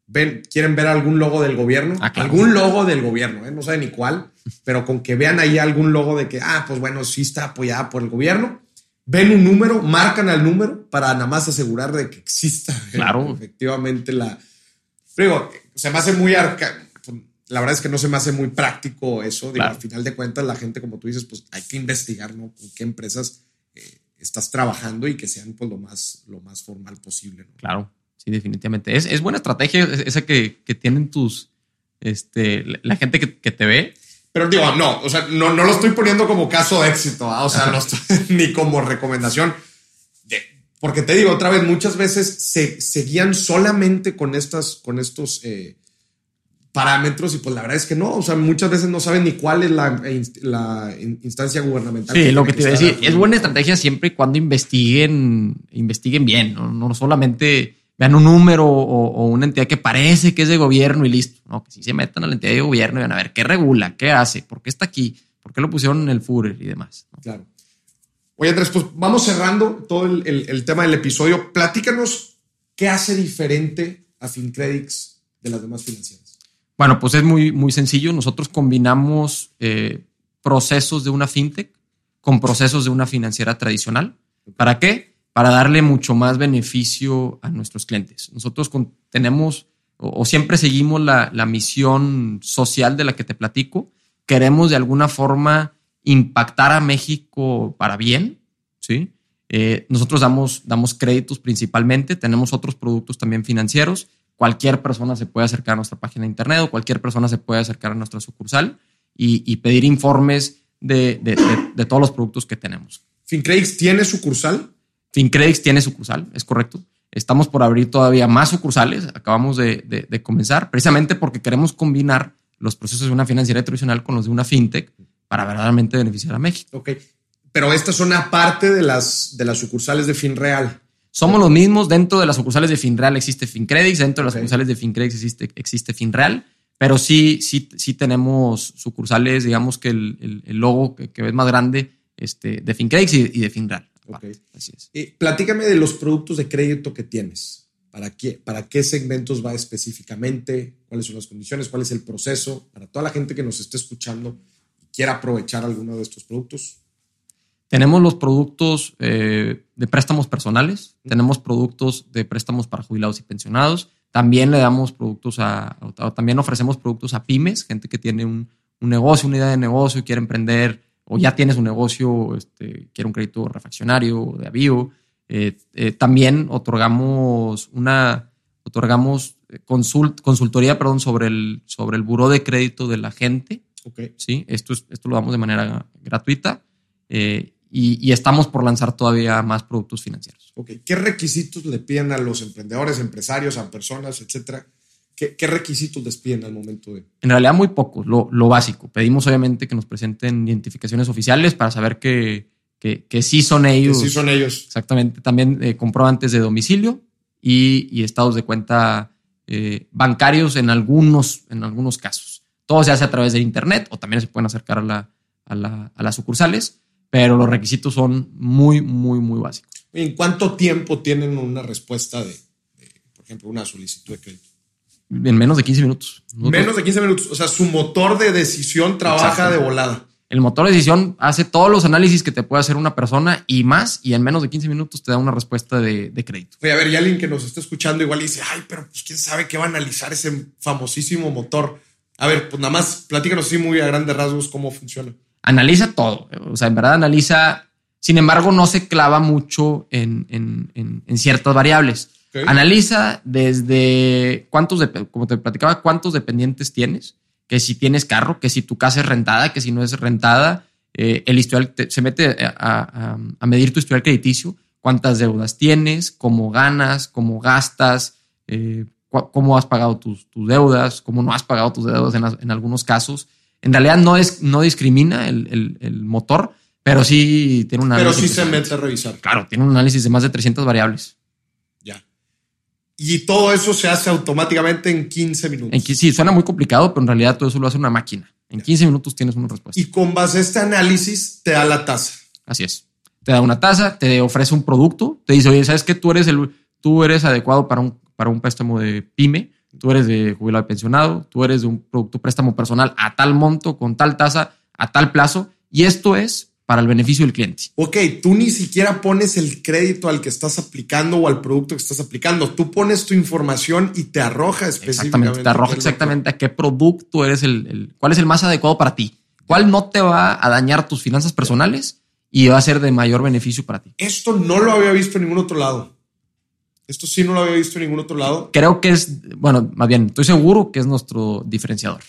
ven, quieren ver algún logo del gobierno, ah, algún logo del gobierno, ¿eh? no saben ni cuál, pero con que vean ahí algún logo de que, ah, pues bueno, sí está apoyada por el gobierno, ven un número, marcan al número para nada más asegurar de que exista claro. efectivamente la... Digo, se me hace muy arca... La verdad es que no se me hace muy práctico eso. Digo, Al final de cuentas, la gente, como tú dices, pues hay que investigar, ¿no? Con qué empresas eh, estás trabajando y que sean pues lo más, lo más formal posible. ¿no? Claro, sí, definitivamente. Es, es buena estrategia esa que, que, tienen tus, este, la gente que, que te ve pero digo, no, o sea, no, no lo estoy poniendo como caso de éxito, ¿ah? o sea, no estoy, ni como recomendación. porque te digo otra vez, muchas veces se, seguían solamente con, estas, con estos eh, parámetros y pues la verdad es que no, o sea, muchas veces no saben ni cuál es la, la instancia gubernamental. Sí, lo que te iba a decir, es buena estrategia siempre y cuando investiguen, investiguen bien, no, no solamente vean un número o, una entidad que parece que es de gobierno y listo. No, que si se metan a la entidad de gobierno y van a ver qué regula, qué hace, por qué está aquí, por qué lo pusieron en el FURER y demás. Claro. Oye, Andrés, pues vamos cerrando todo el, tema del episodio. Platícanos qué hace diferente a FinCredits de las demás financieras. Bueno, pues es muy, muy sencillo. Nosotros combinamos eh, procesos de una fintech con procesos de una financiera tradicional. ¿Para qué? Para darle mucho más beneficio a nuestros clientes. Nosotros tenemos o, siempre seguimos la, misión social de la que te platico. Queremos de alguna forma impactar a México para bien, ¿sí? Eh, nosotros damos, damos créditos principalmente, tenemos otros productos también financieros. Cualquier persona se puede acercar a nuestra página de internet o cualquier persona se puede acercar a nuestra sucursal y, pedir informes de, de, todos los productos que tenemos. ¿FinCredits tiene sucursal? FinCredits tiene sucursal, es correcto. Estamos por abrir todavía más sucursales, acabamos de, comenzar, precisamente porque queremos combinar los procesos de una financiera tradicional con los de una fintech para verdaderamente beneficiar a México. Ok, pero estas son aparte de las, de las sucursales de FinReal. Somos los mismos, dentro de las sucursales de FinReal existe FinCredits, dentro de las sucursales de FinCredits existe, existe FinReal, pero sí, sí, sí tenemos sucursales, digamos que el, logo que, que, ves más grande este, de FinCredits y, y de FinReal. Ok. Así es. Platícame de los productos de crédito que tienes. ¿Para qué, ¿Para qué segmentos va específicamente? ¿Cuáles son las condiciones? ¿Cuál es el proceso? Para toda la gente que nos esté escuchando y quiera aprovechar alguno de estos productos. Tenemos los productos eh, de préstamos personales, tenemos productos de préstamos para jubilados y pensionados, también le damos productos a, también ofrecemos productos a pymes, gente que tiene un, un negocio, una idea de negocio y quiere emprender o ya tienes un negocio, este, quiere un crédito refaccionario, de avío. Eh, eh, también otorgamos una, otorgamos eh, consult, consultoría, perdón, sobre el, sobre el buró de crédito de la gente. Okay. Sí, esto, es, esto lo damos de manera gratuita y, estamos por lanzar todavía más productos financieros. Okay. ¿Qué requisitos le piden a los emprendedores, empresarios, a personas, etcétera, ¿Qué, requisitos les piden al momento de...? En realidad muy pocos, lo, básico. Pedimos obviamente que nos presenten identificaciones oficiales para saber que, que, sí son ellos. Que sí son ellos. Exactamente. También eh, comprobantes de domicilio y, estados de cuenta eh, bancarios en algunos, en algunos casos. Todo se hace a través de Internet o también se pueden acercar a, la, a, las sucursales, pero los requisitos son muy, muy, muy básicos. ¿En cuánto tiempo tienen una respuesta de por ejemplo, una solicitud de crédito? En menos de 15 minutos. Menos de 15 minutos. O sea, su motor de decisión trabaja de volada. El motor de decisión hace todos los análisis que te puede hacer una persona y más, y en menos de 15 minutos te da una respuesta de, crédito. Oye, a ver, y alguien que nos está escuchando igual dice, ay, pero pues quién sabe qué va a analizar ese famosísimo motor. A ver, pues nada más platícanos así muy a grandes rasgos cómo funciona. Analiza todo. O sea, en verdad analiza. Sin embargo, no se clava mucho en, en ciertas variables. Analiza desde cuántos, como te platicaba, cuántos dependientes tienes, que si tienes carro, que si tu casa es rentada, que si no es rentada, eh, el historial se mete a, medir tu historial crediticio, cuántas deudas tienes, cómo ganas, cómo gastas, eh, cómo has pagado tus, deudas, cómo no has pagado tus deudas en, algunos casos. En realidad no, es, no discrimina el, motor, pero sí tiene un análisis. Pero sí se mete a revisar. Claro, tiene un análisis de más de 300 variables. Y todo eso se hace automáticamente en 15 minutos. En, sí, suena muy complicado, pero en realidad todo eso lo hace una máquina. En 15 minutos tienes una respuesta. Y con base a este análisis te da la tasa. Así es. Te da una tasa, te ofrece un producto, te dice, oye, ¿sabes qué? Tú eres, el, tú eres adecuado para un, para un préstamo de pyme, tú eres de jubilado pensionado, tú eres de un producto préstamo personal a tal monto, con tal tasa, a tal plazo, y esto es para el beneficio del cliente. Ok, tú ni siquiera pones el crédito al que estás aplicando o al producto que estás aplicando. Tú pones tu información y te arroja específicamente. Exactamente, te arroja exactamente a qué producto eres el, cuál es el más adecuado para ti. ¿Cuál no te va a dañar tus finanzas personales y va a ser de mayor beneficio para ti? Esto no lo había visto en ningún otro lado. Esto sí no lo había visto en ningún otro lado. Creo que es, bueno, más bien, estoy seguro que es nuestro diferenciador.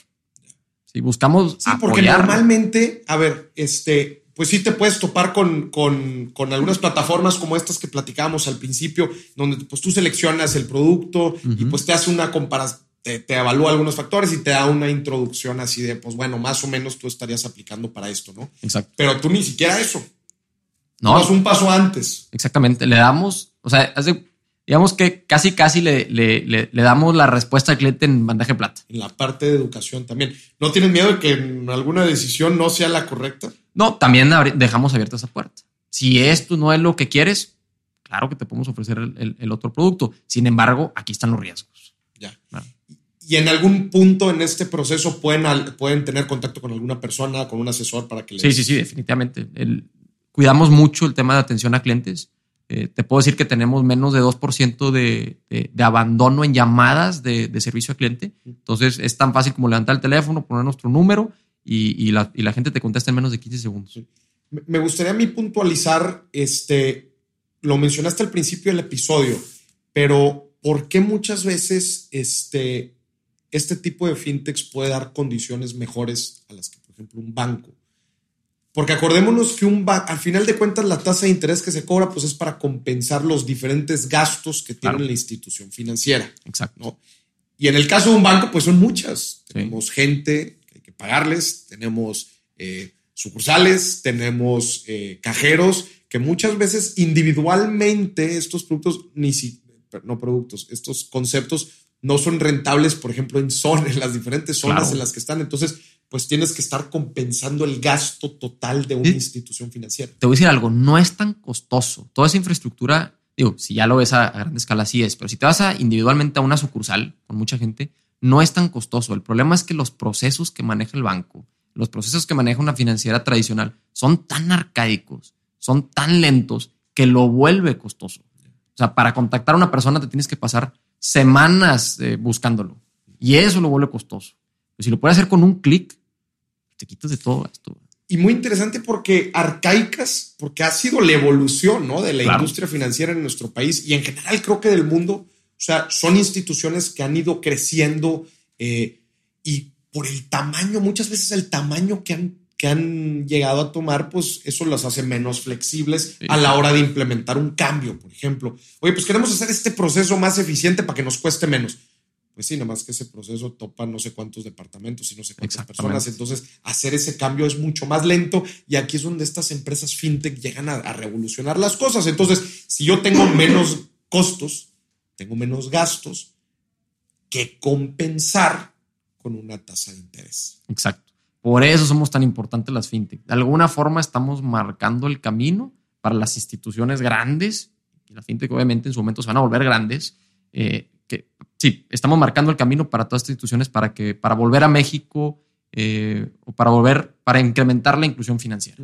Si buscamos. Sí, porque normalmente, a ver, este, pues sí te puedes topar con, con, algunas plataformas como estas que platicábamos al principio, donde pues tú seleccionas el producto y pues te hace una comparación, te, evalúa algunos factores y te da una introducción así de, pues bueno, más o menos tú estarías aplicando para esto, ¿no? Exacto. Pero tú ni siquiera eso. No. es un paso antes. Exactamente. Le damos, o sea, hace, digamos que casi, casi le, le, le, damos la respuesta al cliente en bandaje plata. En la parte de educación también. ¿No tienes miedo de que alguna decisión no sea la correcta? No, también dejamos abierta esa puerta. Si esto no es lo que quieres, claro que te podemos ofrecer el, otro producto. Sin embargo, aquí están los riesgos. Ya. Y en algún punto en este proceso pueden, pueden tener contacto con alguna persona, con un asesor para que les... Sí, sí, sí, definitivamente. cuidamos mucho el tema de atención a clientes. Eh, te puedo decir que tenemos menos de 2% de, de, abandono en llamadas de, de, servicio al cliente. Entonces es tan fácil como levantar el teléfono, poner nuestro número y, la, gente te contesta en menos de 15 segundos. Me gustaría a mí puntualizar, este, lo mencionaste al principio del episodio, pero ¿por qué muchas veces este, este tipo de fintechs puede dar condiciones mejores a las que, por ejemplo, un banco? Porque acordémonos que un al final de cuentas la tasa de interés que se cobra pues es para compensar los diferentes gastos que tiene la institución financiera. Exacto. Y en el caso de un banco pues son muchas. Tenemos gente pagarles, tenemos eh, sucursales, tenemos eh, cajeros, que muchas veces individualmente estos productos, ni si, no productos, estos conceptos no son rentables, por ejemplo, en zonas, en las diferentes zonas en las que están. Entonces, pues tienes que estar compensando el gasto total de una institución financiera. Te voy a decir algo, no es tan costoso. Toda esa infraestructura, digo, si ya lo ves a, a gran escala, sí es, pero si te vas a individualmente a una sucursal con mucha gente, no es tan costoso. El problema es que los procesos que maneja el banco, los procesos que maneja una financiera tradicional, son tan arcaicos, son tan lentos que lo vuelve costoso. O sea, para contactar a una persona te tienes que pasar semanas eh, buscándolo y eso lo vuelve costoso. Pero si lo puedes hacer con un clic, te quitas de todo esto. Y muy interesante porque arcaicas, porque ha sido la evolución ¿no? de la industria financiera en nuestro país y en general creo que del mundo o sea, son instituciones que han ido creciendo eh, y por el tamaño, muchas veces el tamaño que han, que han llegado a tomar, pues eso las hace menos flexibles a la hora de implementar un cambio, por ejemplo. Oye, pues queremos hacer este proceso más eficiente para que nos cueste menos. Pues sí, nada más que ese proceso topa no sé cuántos departamentos y no sé cuántas personas. Entonces, hacer ese cambio es mucho más lento y aquí es donde estas empresas fintech llegan a revolucionar las cosas. Entonces, si yo tengo menos costos, tengo menos gastos que compensar con una tasa de interés. Exacto. Por eso somos tan importantes las fintech. De alguna forma estamos marcando el camino para las instituciones grandes, y las fintech obviamente en su momento se van a volver grandes, eh, que sí, estamos marcando el camino para todas estas instituciones para que para volver a México eh, o para volver, para incrementar la inclusión financiera.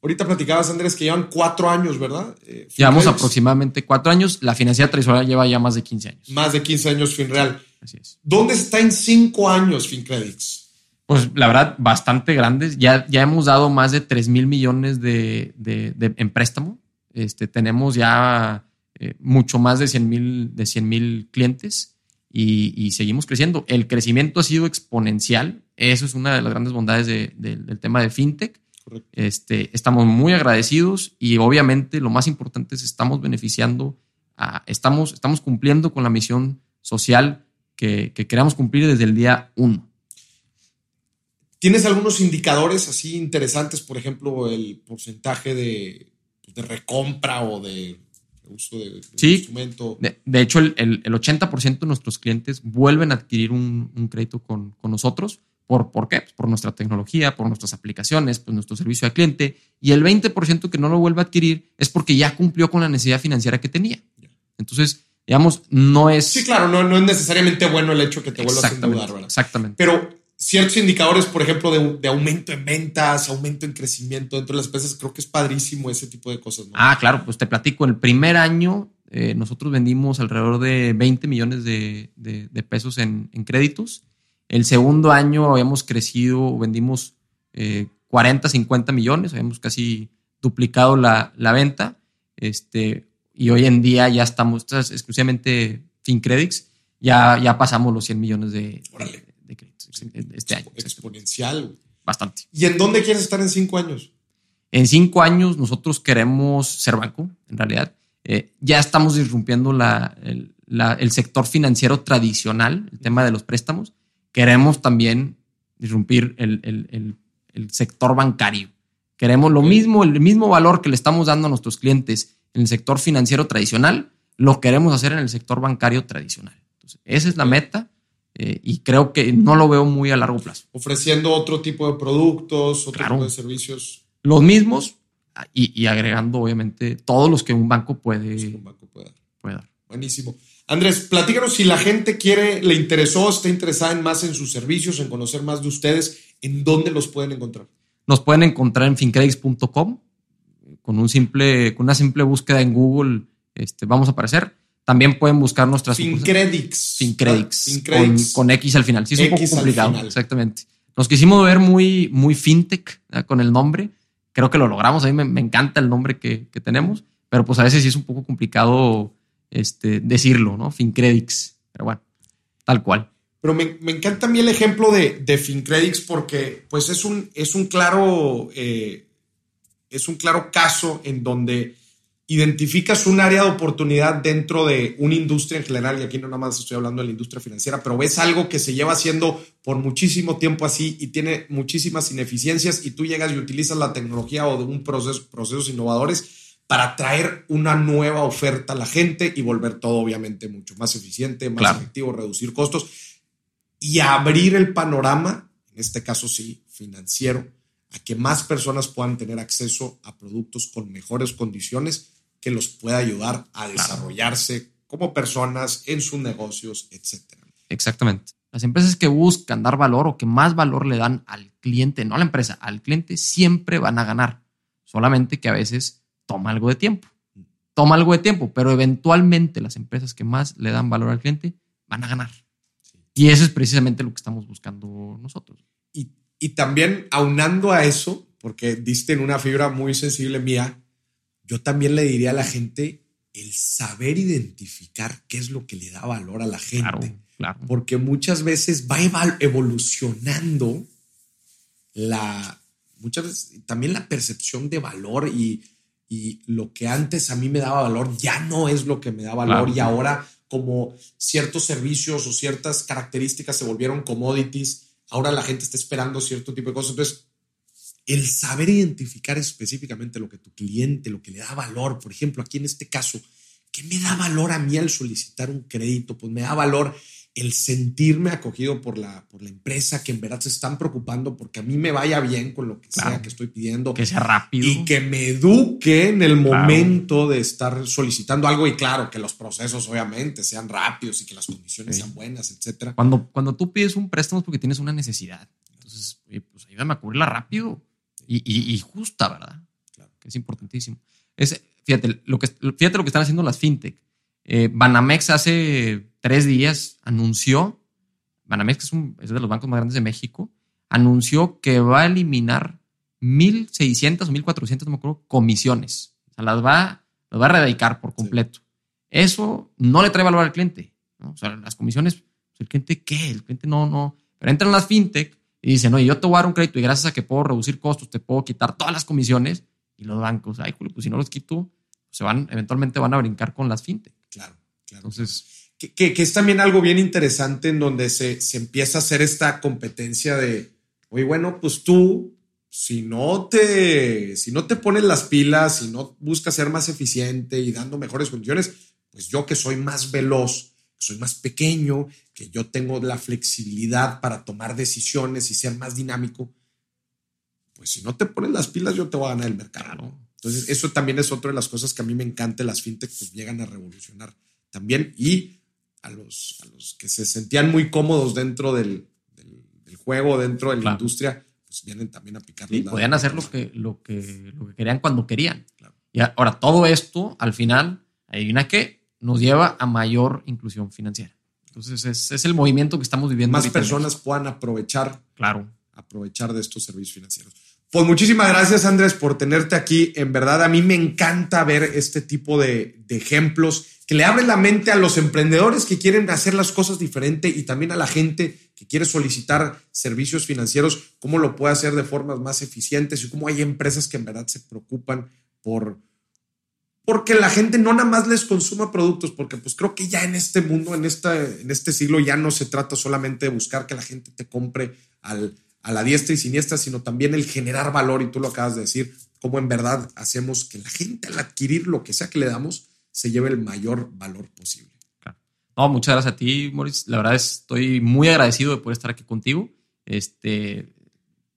Ahorita platicabas, Andrés, que llevan cuatro años, ¿verdad? Eh, Llevamos aproximadamente cuatro años. La financiera tradicional lleva ya más de 15 años. Más de 15 años FinReal. Así es. ¿Dónde está en cinco años FinCredits? Pues la verdad, bastante grandes. Ya, ya hemos dado más de 3 mil millones de, en préstamo. Este, tenemos ya eh, mucho más de 100 mil de 100 mil clientes y, seguimos creciendo. El crecimiento ha sido exponencial. Eso es una de las grandes bondades del tema de FinTech Este, estamos muy agradecidos y obviamente lo más importante es estamos beneficiando, estamos, estamos cumpliendo con la misión social que, queremos cumplir desde el día uno. ¿Tienes algunos indicadores así interesantes, por ejemplo, el porcentaje de, pues, recompra o de uso de, instrumento? De, hecho, el, 80% de nuestros clientes vuelven a adquirir un, crédito con, nosotros. ¿Por, ¿Por qué? Pues por nuestra tecnología, por nuestras aplicaciones, por nuestro servicio al cliente. Y el 20% que no lo vuelve a adquirir es porque ya cumplió con la necesidad financiera que tenía. Entonces, digamos, no es. Sí, claro, no, no es necesariamente bueno el hecho que te vuelvas a endeudar, ¿verdad? Exactamente. Pero ciertos indicadores, por ejemplo, de, aumento en ventas, aumento en crecimiento dentro de las empresas, creo que es padrísimo ese tipo de cosas. ¿no? Ah, claro, pues te platico. El primer año eh, nosotros vendimos alrededor de 20 millones de, pesos en, créditos. El segundo año habíamos crecido, vendimos 40, eh, 50 millones, habíamos casi duplicado la, la venta. Este, y hoy en día ya estamos, exclusivamente FinCredits, ya, ya pasamos los 100 millones de, de, este año. Exponencial. Bastante. ¿Y en dónde quieres estar en cinco años? En cinco años nosotros queremos ser banco, en realidad. Eh, ya estamos disrumpiendo la, el, sector financiero tradicional, el tema de los préstamos. Queremos también disrumpir el, el sector bancario. Queremos lo mismo, el mismo valor que le estamos dando a nuestros clientes en el sector financiero tradicional, lo queremos hacer en el sector bancario tradicional. Entonces, esa es la meta eh, y creo que no lo veo muy a largo plazo. Ofreciendo otro tipo de productos, otro tipo de servicios. Los mismos y, agregando, obviamente, todos los que un banco puede, un banco puede, dar. Buenísimo. Andrés, platícanos si la gente quiere, le interesó, está interesada en más en sus servicios, en conocer más de ustedes, ¿en dónde los pueden encontrar? Nos pueden encontrar en fincredits.com con, un simple, con una simple búsqueda en Google este, vamos a aparecer. También pueden buscar nuestras... FinCredits. FinCredits. Con, con, X al final. Sí, es un poco complicado. Exactamente. Nos quisimos ver muy, muy fintech con el nombre. Creo que lo logramos. A mí me, encanta el nombre que, tenemos, pero pues a veces sí es un poco complicado este, decirlo, ¿no? FinCredits. Pero bueno, tal cual. Pero me, encanta a mí el ejemplo de, de FinCredits porque pues es un, es un claro eh, es un claro caso en donde identificas un área de oportunidad dentro de una industria en general, y aquí no nada más estoy hablando de la industria financiera, pero ves algo que se lleva haciendo por muchísimo tiempo así y tiene muchísimas ineficiencias y tú llegas y utilizas la tecnología o de un proceso, procesos innovadores para traer una nueva oferta a la gente y volver todo obviamente mucho más eficiente, más efectivo, reducir costos y abrir el panorama, en este caso sí, financiero, a que más personas puedan tener acceso a productos con mejores condiciones que los pueda ayudar a desarrollarse como personas en sus negocios, etc. Exactamente. Las empresas que buscan dar valor o que más valor le dan al cliente, no a la empresa, al cliente, siempre van a ganar. Solamente que a veces toma algo de tiempo. Toma algo de tiempo, pero eventualmente las empresas que más le dan valor al cliente van a ganar. Y eso es precisamente lo que estamos buscando nosotros. Y y también aunando a eso, porque diste en una fibra muy sensible mía, yo también le diría a la gente el saber identificar qué es lo que le da valor a la gente. Claro, Porque muchas veces va evolucionando la, muchas veces también la percepción de valor y, y, lo que antes a mí me daba valor ya no es lo que me da valor y ahora como ciertos servicios o ciertas características se volvieron commodities, ahora la gente está esperando cierto tipo de cosas. Entonces, el saber identificar específicamente lo que tu cliente, lo que le da valor, por ejemplo, aquí en este caso, ¿qué me da valor a mí al solicitar un crédito? Pues me da valor el sentirme acogido por la, por la empresa, que en verdad se están preocupando porque a mí me vaya bien con lo que sea que estoy pidiendo. Que sea rápido. Y que me eduque en el momento de estar solicitando algo y claro, que los procesos obviamente sean rápidos y que las condiciones sean buenas, etcétera. Cuando, cuando tú pides un préstamo es porque tienes una necesidad. Entonces, pues ayúdame a cubrirla rápido y, y, justa, ¿verdad? Claro. Que es importantísimo. Es, fíjate, lo que, fíjate lo que están haciendo las fintech eh, Banamex hace tres días anunció, Banamex es, un, es de los bancos más grandes de México, anunció que va a eliminar 1.600 o 1.400, no me acuerdo, comisiones. O sea, las va, las va a erradicar por completo. Eso no le trae valor al cliente. O sea, las comisiones, pues, ¿el cliente qué? El cliente no, no. Pero entran las fintech y y dicen, oye, yo te voy a dar un crédito y gracias a que puedo reducir costos, te puedo quitar todas las comisiones. Y los bancos, ay, pues si no los quito, se van, eventualmente van a brincar con las fintech. Claro, claro. Entonces, que, que, es también algo bien interesante en donde se, se empieza a hacer esta competencia de, oye, bueno, pues tú, si no te, si no te pones las pilas, si no buscas ser más eficiente y dando mejores condiciones, pues yo que soy más veloz, soy más pequeño, que yo tengo la flexibilidad para tomar decisiones y ser más dinámico, pues si no te pones las pilas, yo te voy a ganar el mercado. Entonces, eso también es otra de las cosas que a mí me encanta. Las fintech pues llegan a revolucionar también y a los, a los que se sentían muy cómodos dentro del, del, juego, dentro de la industria, pues vienen también a picar. Sí, podían hacer lo que, lo, que, lo que querían cuando querían. Y ahora, todo esto, al final, adivina qué, nos lleva a mayor inclusión financiera. Entonces, es, es el movimiento que estamos viviendo. Más personas puedan aprovechar. Claro. Aprovechar de estos servicios financieros. Pues muchísimas gracias, Andrés, por tenerte aquí. En verdad, a mí me encanta ver este tipo de, de, ejemplos que le abren la mente a los emprendedores que quieren hacer las cosas diferente y también a la gente que quiere solicitar servicios financieros, cómo lo puede hacer de formas más eficientes y cómo hay empresas que en verdad se preocupan por, porque la gente no nada más les consuma productos, porque pues creo que ya en este mundo, en, esta, en este siglo, ya no se trata solamente de buscar que la gente te compre al, a la diestra y siniestra, sino también el generar valor, y tú lo acabas de decir, cómo en verdad hacemos que la gente al adquirir lo que sea que le damos, se lleve el mayor valor posible. No, muchas gracias a ti, Maurice. La verdad estoy muy agradecido de poder estar aquí contigo. Este,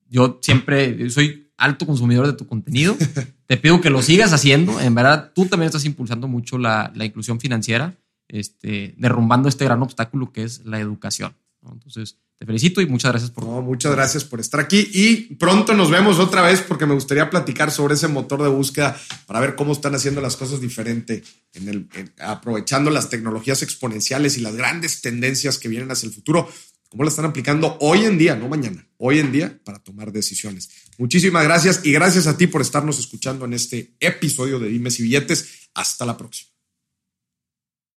yo siempre soy alto consumidor de tu contenido. Te pido que lo sigas haciendo. En verdad, tú también estás impulsando mucho la, inclusión financiera, este, derrumbando este gran obstáculo que es la educación. Entonces, te felicito y muchas gracias por... muchas gracias por estar aquí y pronto nos vemos otra vez porque me gustaría platicar sobre ese motor de búsqueda para ver cómo están haciendo las cosas diferente, en el, aprovechando las tecnologías exponenciales y las grandes tendencias que vienen hacia el futuro cómo la están aplicando hoy en día, no mañana, hoy en día para tomar decisiones. Muchísimas gracias y gracias a ti por estarnos escuchando en este episodio de Dimes y Billetes. Hasta la próxima.